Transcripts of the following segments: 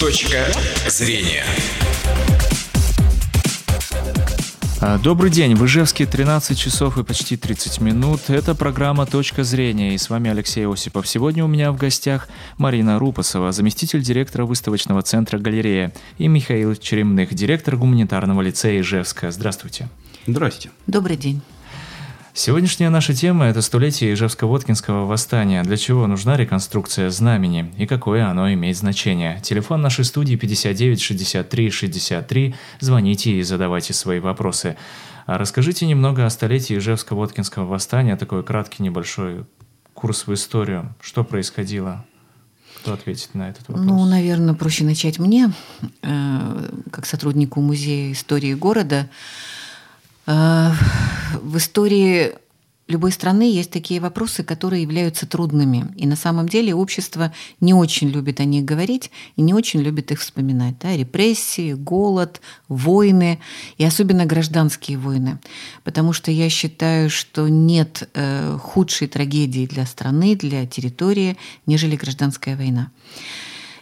Точка зрения. А, Добрый день, в Ижевске 13 часов и почти 30 минут. Это программа «Точка зрения» и с вами Алексей Осипов. Сегодня у меня в гостях Марина Рупасова, заместитель директора выставочного центра «Галерея» и Михаил Черемных, директор гуманитарного лицея Ижевска. Здравствуйте. Здрасте. Добрый день. Сегодняшняя наша тема – это столетие Ижевско-Воткинского восстания. Для чего нужна реконструкция знамени и какое оно имеет значение? Телефон нашей студии 59 63 63. Звоните и задавайте свои вопросы. А расскажите немного о столетии Ижевско-Воткинского восстания, такой краткий небольшой курс в историю. Что происходило? Кто ответит на этот вопрос? Ну, наверное, проще начать мне, э, как сотруднику Музея истории города. В истории любой страны есть такие вопросы, которые являются трудными. И на самом деле общество не очень любит о них говорить и не очень любит их вспоминать. Да? Репрессии, голод, войны и особенно гражданские войны. Потому что я считаю, что нет э, худшей трагедии для страны, для территории, нежели гражданская война.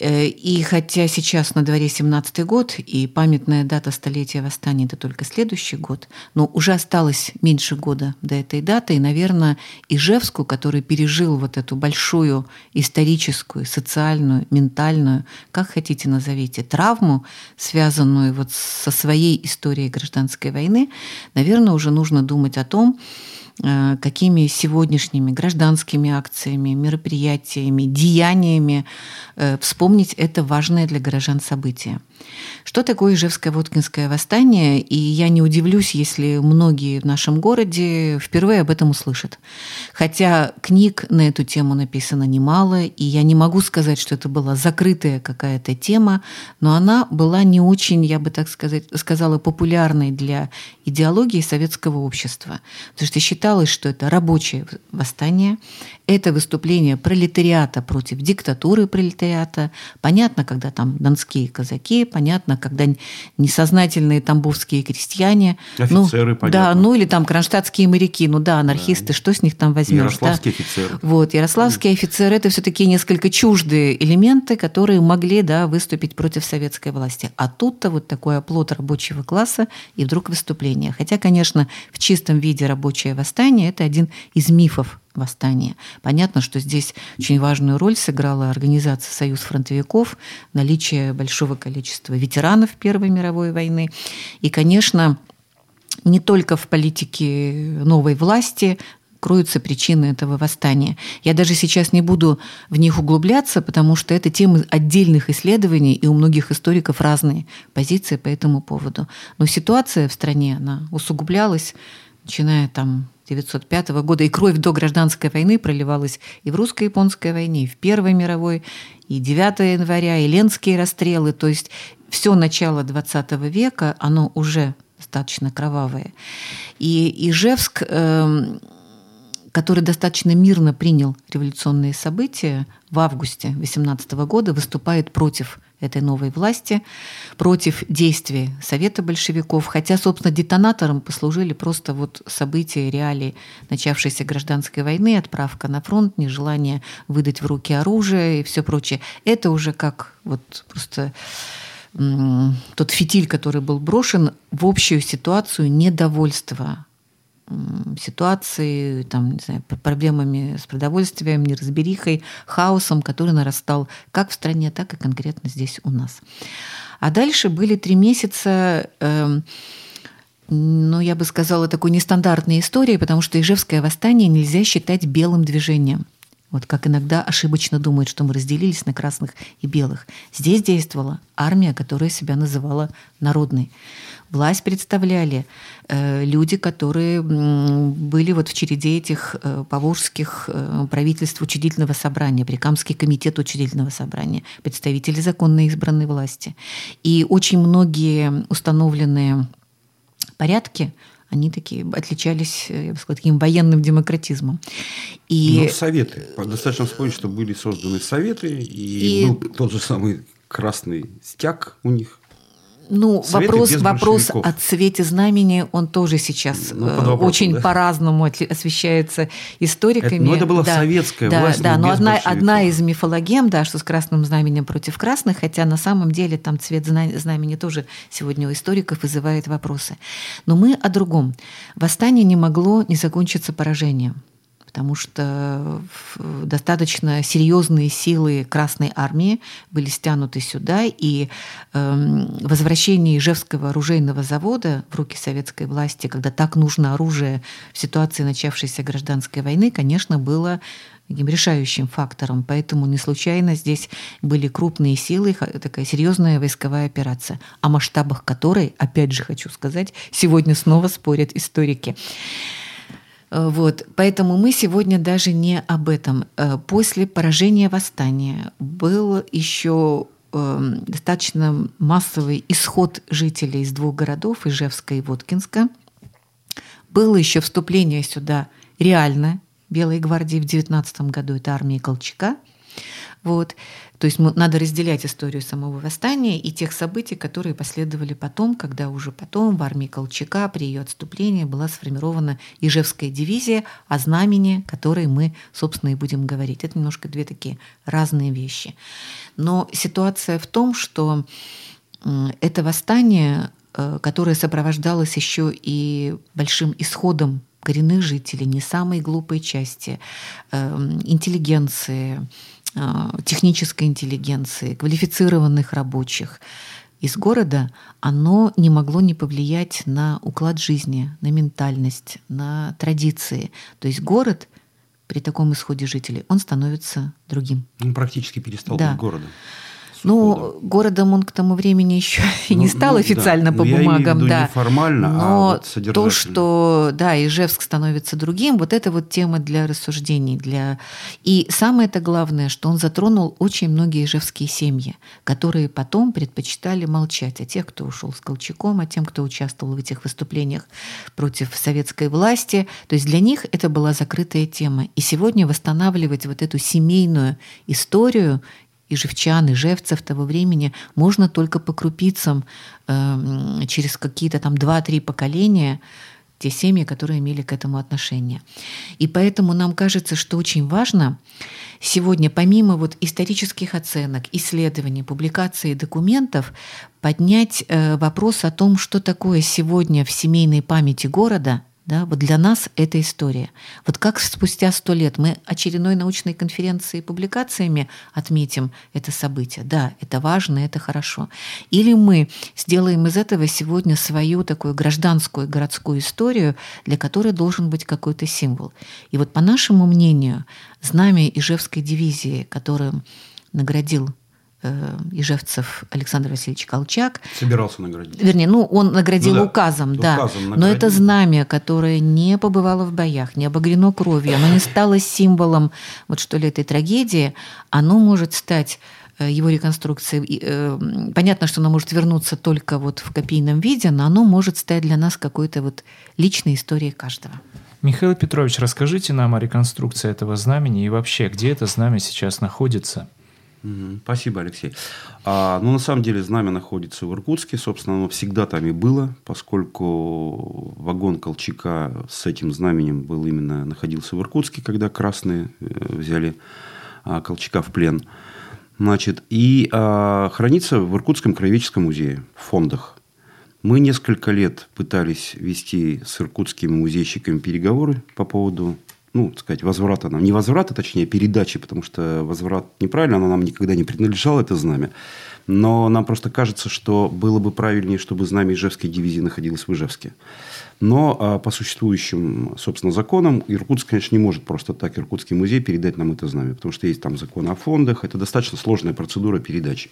Э, и хотя сейчас на дворе 17-й год, и памятная дата столетия восстания – это только следующий год, но уже осталось меньше года до этой даты, и, наверное, Ижевску, который пережил вот эту большую историческую, социальную, ментальную, как хотите назовите, травму, связанную вот со своей историей гражданской войны, наверное, уже нужно думать о том, какими сегодняшними гражданскими акциями, мероприятиями, деяниями э, вспомнить это важное для горожан событие. Что такое Ижевское Воткинское восстание? И я не удивлюсь, если многие в нашем городе впервые об этом услышат. Хотя книг на эту тему написано немало, и я не могу сказать, что это была закрытая какая-то тема, но она была не очень, я бы так сказать, сказала, популярной для идеологии советского общества. Потому что считалось, что это рабочее восстание, это выступление пролетариата против диктатуры пролетариата. Понятно, когда там донские казаки, понятно, когда несознательные тамбовские крестьяне. Офицеры, ну, понятно. Да, ну или там кронштадтские моряки, ну да, анархисты, да. что с них там возьмешь? Ярославские да? офицеры. Вот, ярославские офицеры – это все-таки несколько чуждые элементы, которые могли, да, выступить против советской власти. А тут-то вот такой оплот рабочего класса и вдруг выступление. Хотя, конечно, в чистом виде рабочее восстание – это один из мифов восстания. Понятно, что здесь очень важную роль сыграла организация «Союз фронтовиков», наличие большого количества ветеранов Первой мировой войны. И, конечно, не только в политике новой власти кроются причины этого восстания. Я даже сейчас не буду в них углубляться, потому что это темы отдельных исследований, и у многих историков разные позиции по этому поводу. Но ситуация в стране, она усугублялась, начиная там 1905 года, и кровь до гражданской войны проливалась и в русско-японской войне, и в Первой мировой, и 9 января, и ленские расстрелы. То есть все начало 20 века, оно уже достаточно кровавое. И Ижевск, эм, который достаточно мирно принял революционные события, в августе 18 года выступает против этой новой власти, против действий Совета большевиков, хотя, собственно, детонатором послужили просто вот события, реалии начавшейся гражданской войны, отправка на фронт, нежелание выдать в руки оружие и все прочее. Это уже как вот просто тот фитиль, который был брошен в общую ситуацию недовольства ситуации, там, не знаю, проблемами с продовольствием, неразберихой, хаосом, который нарастал как в стране, так и конкретно здесь у нас. А дальше были три месяца, э, ну, я бы сказала, такой нестандартной историей, потому что Ижевское восстание нельзя считать белым движением. Вот как иногда ошибочно думают, что мы разделились на красных и белых. Здесь действовала армия, которая себя называла народной. Власть представляли э, люди, которые были вот в череде этих э, поволжских э, правительств учредительного собрания, Прикамский комитет учредительного собрания, представители законно избранной власти. И очень многие установленные порядки они такие отличались, я бы сказала, таким военным демократизмом. И... Ну, советы. Достаточно вспомнить, что были созданы советы, и, и... был тот же самый красный стяг у них. Ну, Советы вопрос, вопрос о цвете знамени, он тоже сейчас ну, э, вопросу, очень да? по-разному освещается историками. Это, ну, это была да, советская да, власть. Да, но одна, одна из мифологем, да, что с красным знаменем против красных, хотя на самом деле там цвет знамени тоже сегодня у историков вызывает вопросы. Но мы о другом. Восстание не могло не закончиться поражением потому что достаточно серьезные силы Красной Армии были стянуты сюда, и эм, возвращение Ижевского оружейного завода в руки советской власти, когда так нужно оружие в ситуации начавшейся гражданской войны, конечно, было таким решающим фактором. Поэтому не случайно здесь были крупные силы, такая серьезная войсковая операция, о масштабах которой, опять же хочу сказать, сегодня снова спорят историки. Э, вот, поэтому мы сегодня даже не об этом. Э, после поражения восстания был еще эм, достаточно массовый исход жителей из двух городов, Ижевска и Воткинска. Было еще вступление сюда реально Белой гвардии в 19 году, это армия Колчака. Вот. То есть надо разделять историю самого восстания и тех событий, которые последовали потом, когда уже потом в армии Колчака при ее отступлении была сформирована Ижевская дивизия, о знамени, которой мы, собственно, и будем говорить. Это немножко две такие разные вещи. Но ситуация в том, что это восстание, э, которое сопровождалось еще и большим исходом коренных жителей, не самой глупой части, эм, интеллигенции, технической интеллигенции, квалифицированных рабочих из города, оно не могло не повлиять на уклад жизни, на ментальность, на традиции. То есть город при таком исходе жителей, он становится другим. Он практически перестал да. быть городом. Ну, городом он к тому времени еще и не ну, стал ну, официально да. по бумагам, я да. Не формально, Но а вот то, что да, Ижевск становится другим, вот это вот тема для рассуждений, для и самое это главное, что он затронул очень многие ижевские семьи, которые потом предпочитали молчать о тех, кто ушел с Колчаком, о тем, кто участвовал в этих выступлениях против советской власти. То есть для них это была закрытая тема. И сегодня восстанавливать вот эту семейную историю и живчан, и жевцев того времени можно только по крупицам э, через какие-то там два-три поколения те семьи, которые имели к этому отношение. И поэтому нам кажется, что очень важно сегодня, помимо вот исторических оценок, исследований, публикаций документов, поднять э, вопрос о том, что такое сегодня в семейной памяти города – да, вот для нас это история. Вот как спустя сто лет мы очередной научной конференцией и публикациями отметим это событие. Да, это важно, это хорошо. Или мы сделаем из этого сегодня свою такую гражданскую городскую историю, для которой должен быть какой-то символ. И вот по нашему мнению, знамя Ижевской дивизии, которым наградил Ижевцев Александр Васильевич Колчак. Собирался наградить. Вернее, ну, он наградил ну, да, указом, да. Указом Но это знамя, которое не побывало в боях, не обогрено кровью, оно не стало символом вот что ли этой трагедии, оно может стать э, его реконструкции. Э, понятно, что оно может вернуться только вот в копийном виде, но оно может стать для нас какой-то вот личной историей каждого. Михаил Петрович, расскажите нам о реконструкции этого знамени и вообще, где это знамя сейчас находится? Спасибо, Алексей. А, ну, на самом деле, знамя находится в Иркутске. Собственно, оно всегда там и было, поскольку вагон Колчака с этим знаменем был именно находился в Иркутске, когда красные э, взяли а, Колчака в плен. Значит, и а, хранится в Иркутском краеведческом музее в фондах. Мы несколько лет пытались вести с иркутскими музейщиками переговоры по поводу ну, так сказать, возврата нам. Не возврата, точнее, передачи, потому что возврат неправильно, оно нам никогда не принадлежало, это знамя. Но нам просто кажется, что было бы правильнее, чтобы знамя Ижевской дивизии находилось в Ижевске. Но а, по существующим, собственно, законам Иркутск, конечно, не может просто так Иркутский музей передать нам это знамя, потому что есть там закон о фондах, это достаточно сложная процедура передачи.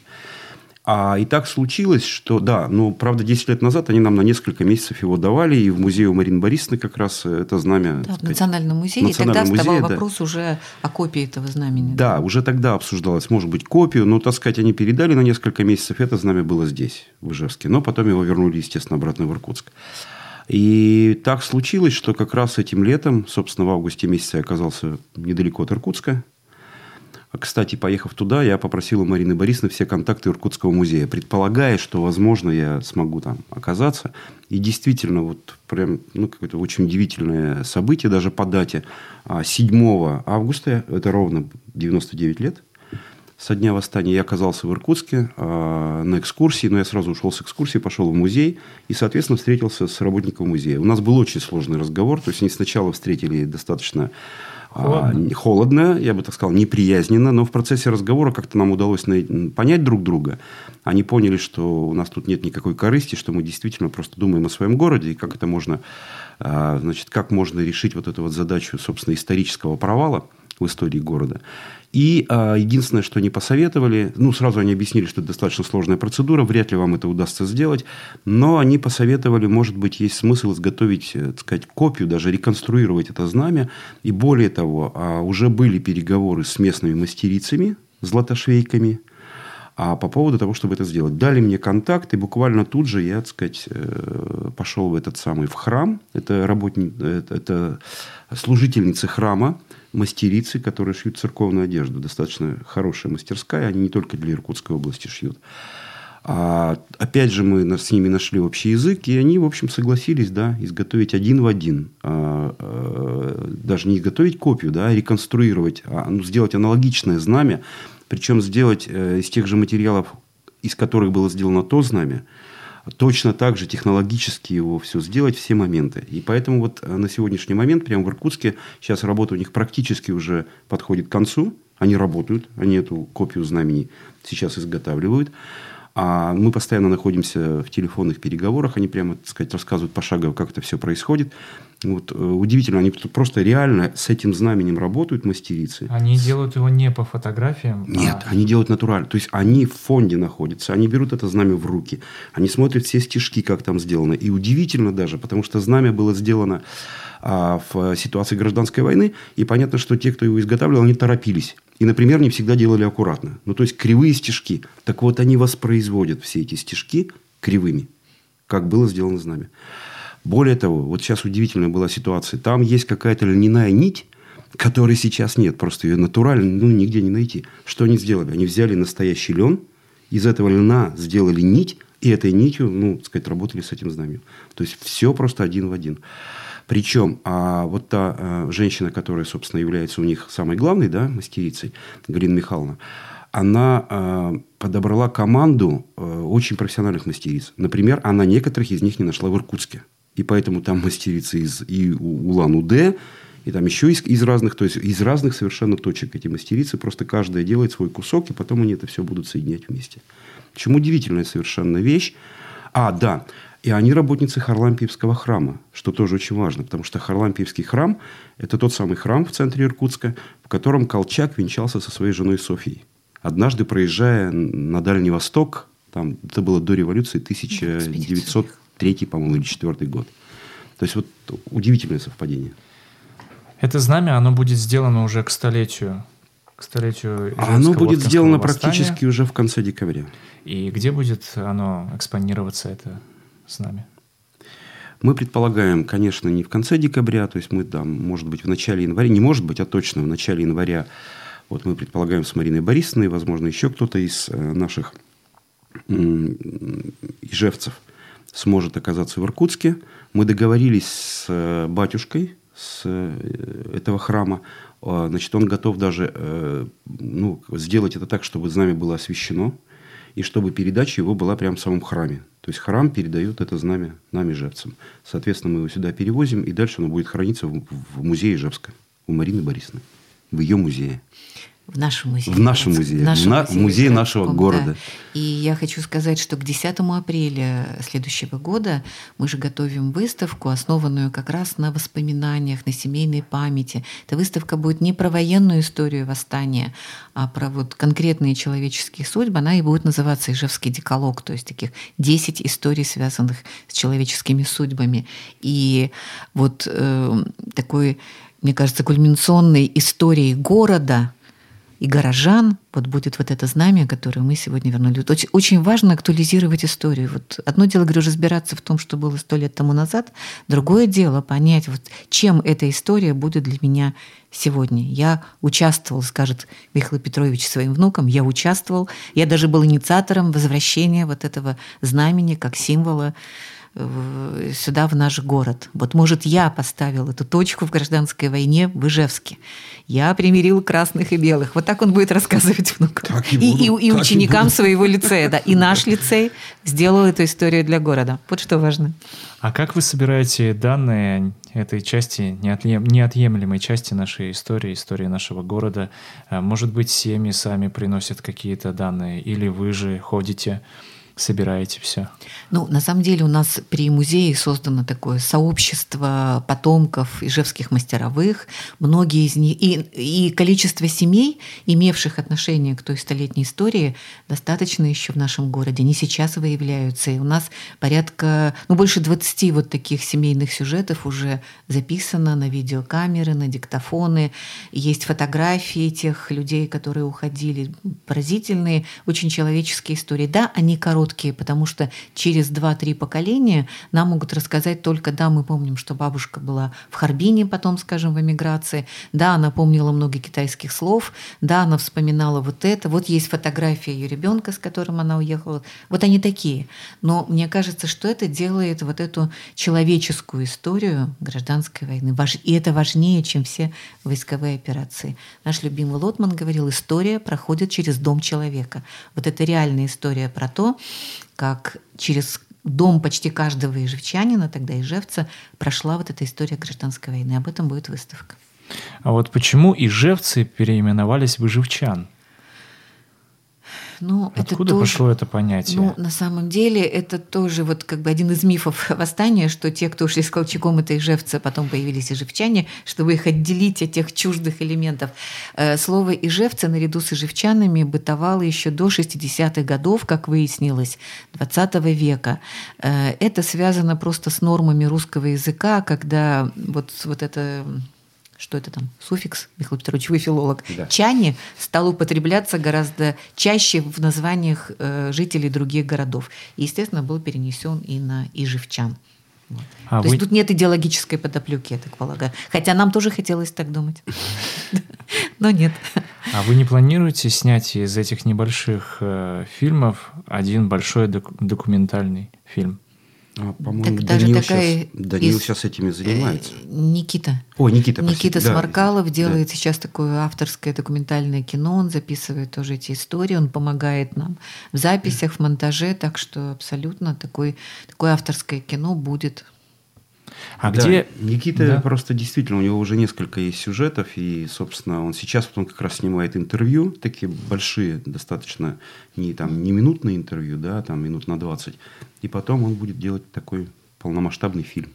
А и так случилось, что, да, ну, правда, 10 лет назад они нам на несколько месяцев его давали, и в музее у Марины Борисовны как раз это знамя... Да, в Национальном музее, Национальном и тогда музее, вставал да. вопрос уже о копии этого знамени. Да, уже тогда обсуждалось, может быть, копию, но, так сказать, они передали на несколько месяцев, это знамя было здесь, в Ижевске, но потом его вернули, естественно, обратно в Иркутск. И так случилось, что как раз этим летом, собственно, в августе месяце я оказался недалеко от Иркутска, Кстати, поехав туда, я попросил у Марины Борисовны все контакты Иркутского музея, предполагая, что, возможно, я смогу там оказаться. И действительно, вот прям, ну, какое-то очень удивительное событие, даже по дате. 7 а, августа, это ровно 99 лет, со дня восстания я оказался в Иркутске э, на экскурсии, но я сразу ушел с экскурсии, пошел в музей и, соответственно, встретился с работником музея. У нас был очень сложный разговор, то есть они сначала встретили достаточно Холодно. холодно, я бы так сказал, неприязненно, но в процессе разговора как-то нам удалось понять друг друга. Они поняли, что у нас тут нет никакой корысти, что мы действительно просто думаем о своем городе, и как это можно, а, значит, как можно решить вот эту вот задачу, собственно, исторического провала в истории города. И а, единственное, что они посоветовали, ну, сразу они объяснили, что это достаточно сложная процедура, вряд ли вам это удастся сделать, но они посоветовали, может быть, есть смысл изготовить, э, так сказать, копию, даже реконструировать это знамя. И более того, а, уже были переговоры с местными мастерицами, златошвейками, а по поводу того, чтобы это сделать. Дали мне контакт, и буквально тут же я, так сказать, э, пошел в этот самый в храм. Это, работник, это, это служительницы храма, мастерицы, которые шьют церковную одежду. Достаточно хорошая мастерская. Они не только для Иркутской области шьют. А, опять же, мы с ними нашли общий язык, и они, в общем, согласились, да, изготовить один в один. А, а, даже не изготовить копию, да, а реконструировать, а, ну, сделать аналогичное знамя, причем сделать э, из тех же материалов, из которых было сделано то знамя, точно так же технологически его все сделать, все моменты. И поэтому вот э, на сегодняшний момент, прямо в Иркутске, сейчас работа у них практически уже подходит к концу. Они работают, они эту копию знамени сейчас изготавливают. А мы постоянно находимся в телефонных переговорах, они прямо, так сказать, рассказывают пошагово, как это все происходит. Вот, э, удивительно, они просто реально с этим знаменем работают мастерицы. Они делают его не по фотографиям? Нет, а... они делают натурально. То есть, они в фонде находятся, они берут это знамя в руки, они смотрят все стежки, как там сделано. И удивительно даже, потому что знамя было сделано а, в ситуации гражданской войны, и понятно, что те, кто его изготавливал, они торопились. И, например, не всегда делали аккуратно. Ну, то есть, кривые стежки. Так вот, они воспроизводят все эти стежки кривыми, как было сделано знамя. Более того, вот сейчас удивительная была ситуация. Там есть какая-то льняная нить, которой сейчас нет. Просто ее натурально ну, нигде не найти. Что они сделали? Они взяли настоящий лен, из этого льна сделали нить, и этой нитью, ну, так сказать, работали с этим знаменем. То есть, все просто один в один. Причем а вот та а, женщина, которая, собственно, является у них самой главной да, мастерицей, Галина Михайловна, она э, подобрала команду э, очень профессиональных мастериц. Например, она некоторых из них не нашла в Иркутске. И поэтому там мастерицы из и Улан-Удэ, и там еще из, из разных, то есть из разных совершенно точек эти мастерицы. Просто каждая делает свой кусок, и потом они это все будут соединять вместе. Чем удивительная совершенно вещь. А, да, и они работницы Харлампиевского храма, что тоже очень важно, потому что Харлампиевский храм – это тот самый храм в центре Иркутска, в котором Колчак венчался со своей женой Софией. Однажды, проезжая на Дальний Восток, там, это было до революции, 1903, по-моему, или 4 год. То есть, вот удивительное совпадение. Это знамя, оно будет сделано уже к столетию к столетию Оно будет сделано восстания. практически уже в конце декабря. И где будет оно экспонироваться, это с нами? Мы предполагаем, конечно, не в конце декабря, то есть мы там, может быть, в начале января, не может быть, а точно в начале января, вот мы предполагаем с Мариной Борисовной, возможно, еще кто-то из э, наших ижевцев сможет оказаться в Иркутске. Мы договорились с э, батюшкой с э, этого храма. Значит, он готов даже ну, сделать это так, чтобы знамя было освящено, и чтобы передача его была прямо в самом храме. То есть храм передает это знамя нам, ижевцам. Соответственно, мы его сюда перевозим, и дальше оно будет храниться в музее Ижевска у Марины Борисовны, в ее музее. В нашем музее. В нашем музее. В нашем на, музее, музее нашего города. Да. И я хочу сказать, что к 10 апреля следующего года мы же готовим выставку, основанную как раз на воспоминаниях, на семейной памяти. Эта выставка будет не про военную историю восстания, а про вот конкретные человеческие судьбы. Она и будет называться «Ижевский деколог», то есть таких 10 историй, связанных с человеческими судьбами. И вот э, такой, мне кажется, кульминационной историей города – и горожан, вот будет вот это знамя, которое мы сегодня вернули. Очень, очень важно актуализировать историю. Вот одно дело, говорю, разбираться в том, что было сто лет тому назад, другое дело понять, вот, чем эта история будет для меня сегодня. Я участвовал, скажет Михаил Петрович своим внукам, я участвовал, я даже был инициатором возвращения вот этого знамени как символа сюда, в наш город. Вот, может, я поставил эту точку в гражданской войне в Ижевске. Я примирил красных и белых. Вот так он будет рассказывать внукам. и, и, буду, и, и ученикам и своего лицея. Да. И наш лицей сделал эту историю для города. Вот что важно. А как вы собираете данные этой части, неотъемлемой части нашей истории, истории нашего города? А, может быть, семьи сами приносят какие-то данные, или вы же ходите собираете все? Ну, на самом деле у нас при музее создано такое сообщество потомков ижевских мастеровых. Многие из них... И, и количество семей, имевших отношение к той столетней истории, достаточно еще в нашем городе. Они сейчас выявляются. И у нас порядка... Ну, больше 20 вот таких семейных сюжетов уже записано на видеокамеры, на диктофоны. Есть фотографии тех людей, которые уходили. Поразительные, очень человеческие истории. Да, они короткие, короткие, потому что через 2-3 поколения нам могут рассказать только, да, мы помним, что бабушка была в Харбине, потом, скажем, в эмиграции, да, она помнила много китайских слов, да, она вспоминала вот это, вот есть фотография ее ребенка, с которым она уехала. Вот они такие. Но мне кажется, что это делает вот эту человеческую историю гражданской войны. И это важнее, чем все войсковые операции. Наш любимый Лотман говорил, история проходит через дом человека. Вот это реальная история про то, как через дом почти каждого ижевчанина, тогда ижевца, прошла вот эта история гражданской войны. Об этом будет выставка. А вот почему ижевцы переименовались в ижевчан? Ну, Откуда это тоже, пошло это понятие? Ну, на самом деле, это тоже вот как бы один из мифов восстания, что те, кто ушли с Колчаком, это ижевцы, потом появились ижевчане, чтобы их отделить от тех чуждых элементов. Э, слово ижевцы наряду с ижевчанами бытовало еще до 60-х годов, как выяснилось, 20 века. Э, это связано просто с нормами русского языка, когда вот, вот это что это там, суффикс, Михаил Петрович, вы филолог, да. чане стал употребляться гораздо чаще в названиях э, жителей других городов. И, естественно, был перенесен и на ижевчан. Вот. А То вы... есть тут нет идеологической подоплеки, я так полагаю. Хотя нам тоже хотелось так думать. Но нет. А вы не планируете снять из этих небольших э, фильмов один большой документальный фильм? А, по-моему, так, Данил, такая сейчас, Данил из... сейчас этими занимается. Э, Никита. О, Никита, Никита простите. Сморкалов да, делает да. сейчас такое авторское документальное кино, он записывает тоже эти истории, он помогает нам в записях, в монтаже, так что абсолютно такой, такое авторское кино будет а да, где... Никита да. просто действительно, у него уже несколько есть сюжетов, и, собственно, он сейчас вот он как раз снимает интервью, такие большие, достаточно, не, там, не минутные интервью, да, там минут на 20, и потом он будет делать такой полномасштабный фильм.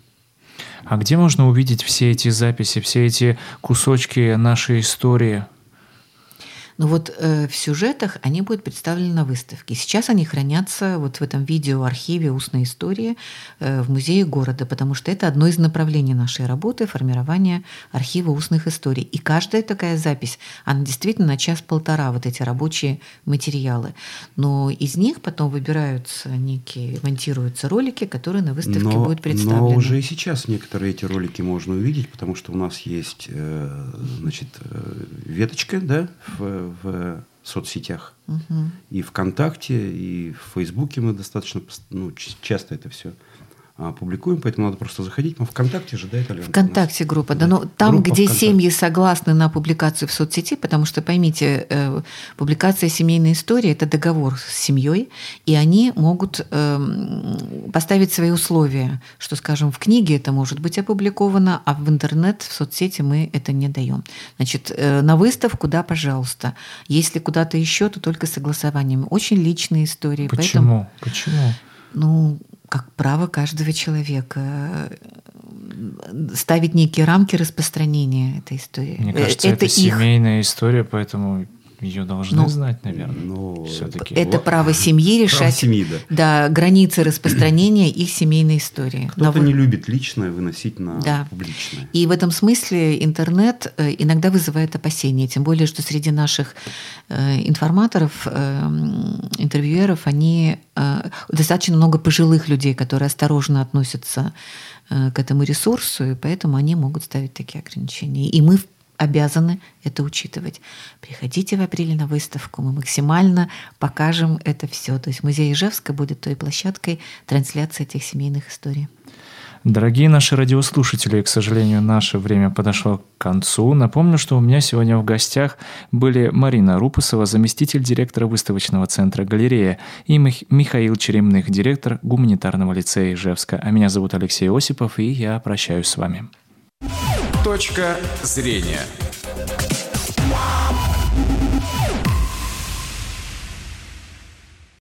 А где можно увидеть все эти записи, все эти кусочки нашей истории? Но вот э, в сюжетах они будут представлены на выставке. Сейчас они хранятся вот в этом видеоархиве устной истории э, в музее города, потому что это одно из направлений нашей работы – формирование архива устных историй. И каждая такая запись, она действительно на час-полтора, вот эти рабочие материалы. Но из них потом выбираются некие, монтируются ролики, которые на выставке но, будут представлены. Но уже и сейчас некоторые эти ролики можно увидеть, потому что у нас есть э, значит, э, веточка да, в в соцсетях. Угу. И ВКонтакте, и в Фейсбуке мы достаточно ну, часто это все публикуем, поэтому надо просто заходить. Мы ВКонтакте же, да, это ВКонтакте группа, да. Но там, группа где ВКонтакте. семьи согласны на публикацию в соцсети, потому что, поймите, э, публикация семейной истории – это договор с семьей, и они могут э, поставить свои условия, что, скажем, в книге это может быть опубликовано, а в интернет, в соцсети мы это не даем. Значит, э, на выставку, да, пожалуйста. Если куда-то еще, то только согласованием. Очень личные истории. Почему? Поэтому, Почему? Ну, как право каждого человека э, ставить некие рамки распространения этой истории. Мне кажется, это, это их... семейная история, поэтому ее должны ну, знать, наверное. Ну, все-таки. Это вот. право семьи решать право семьи, да. Да, границы распространения их семейной истории. Кто-то Но не любит личное выносить на да. публичное. И в этом смысле интернет э, иногда вызывает опасения, тем более, что среди наших э, информаторов, э, интервьюеров, они достаточно много пожилых людей, которые осторожно относятся к этому ресурсу, и поэтому они могут ставить такие ограничения. И мы обязаны это учитывать. Приходите в апреле на выставку, мы максимально покажем это все. То есть музей Ижевска будет той площадкой трансляции этих семейных историй. Дорогие наши радиослушатели, к сожалению, наше время подошло к концу. Напомню, что у меня сегодня в гостях были Марина Рупусова, заместитель директора выставочного центра «Галерея», и Михаил Черемных, директор гуманитарного лицея Ижевска. А меня зовут Алексей Осипов, и я прощаюсь с вами. Точка зрения.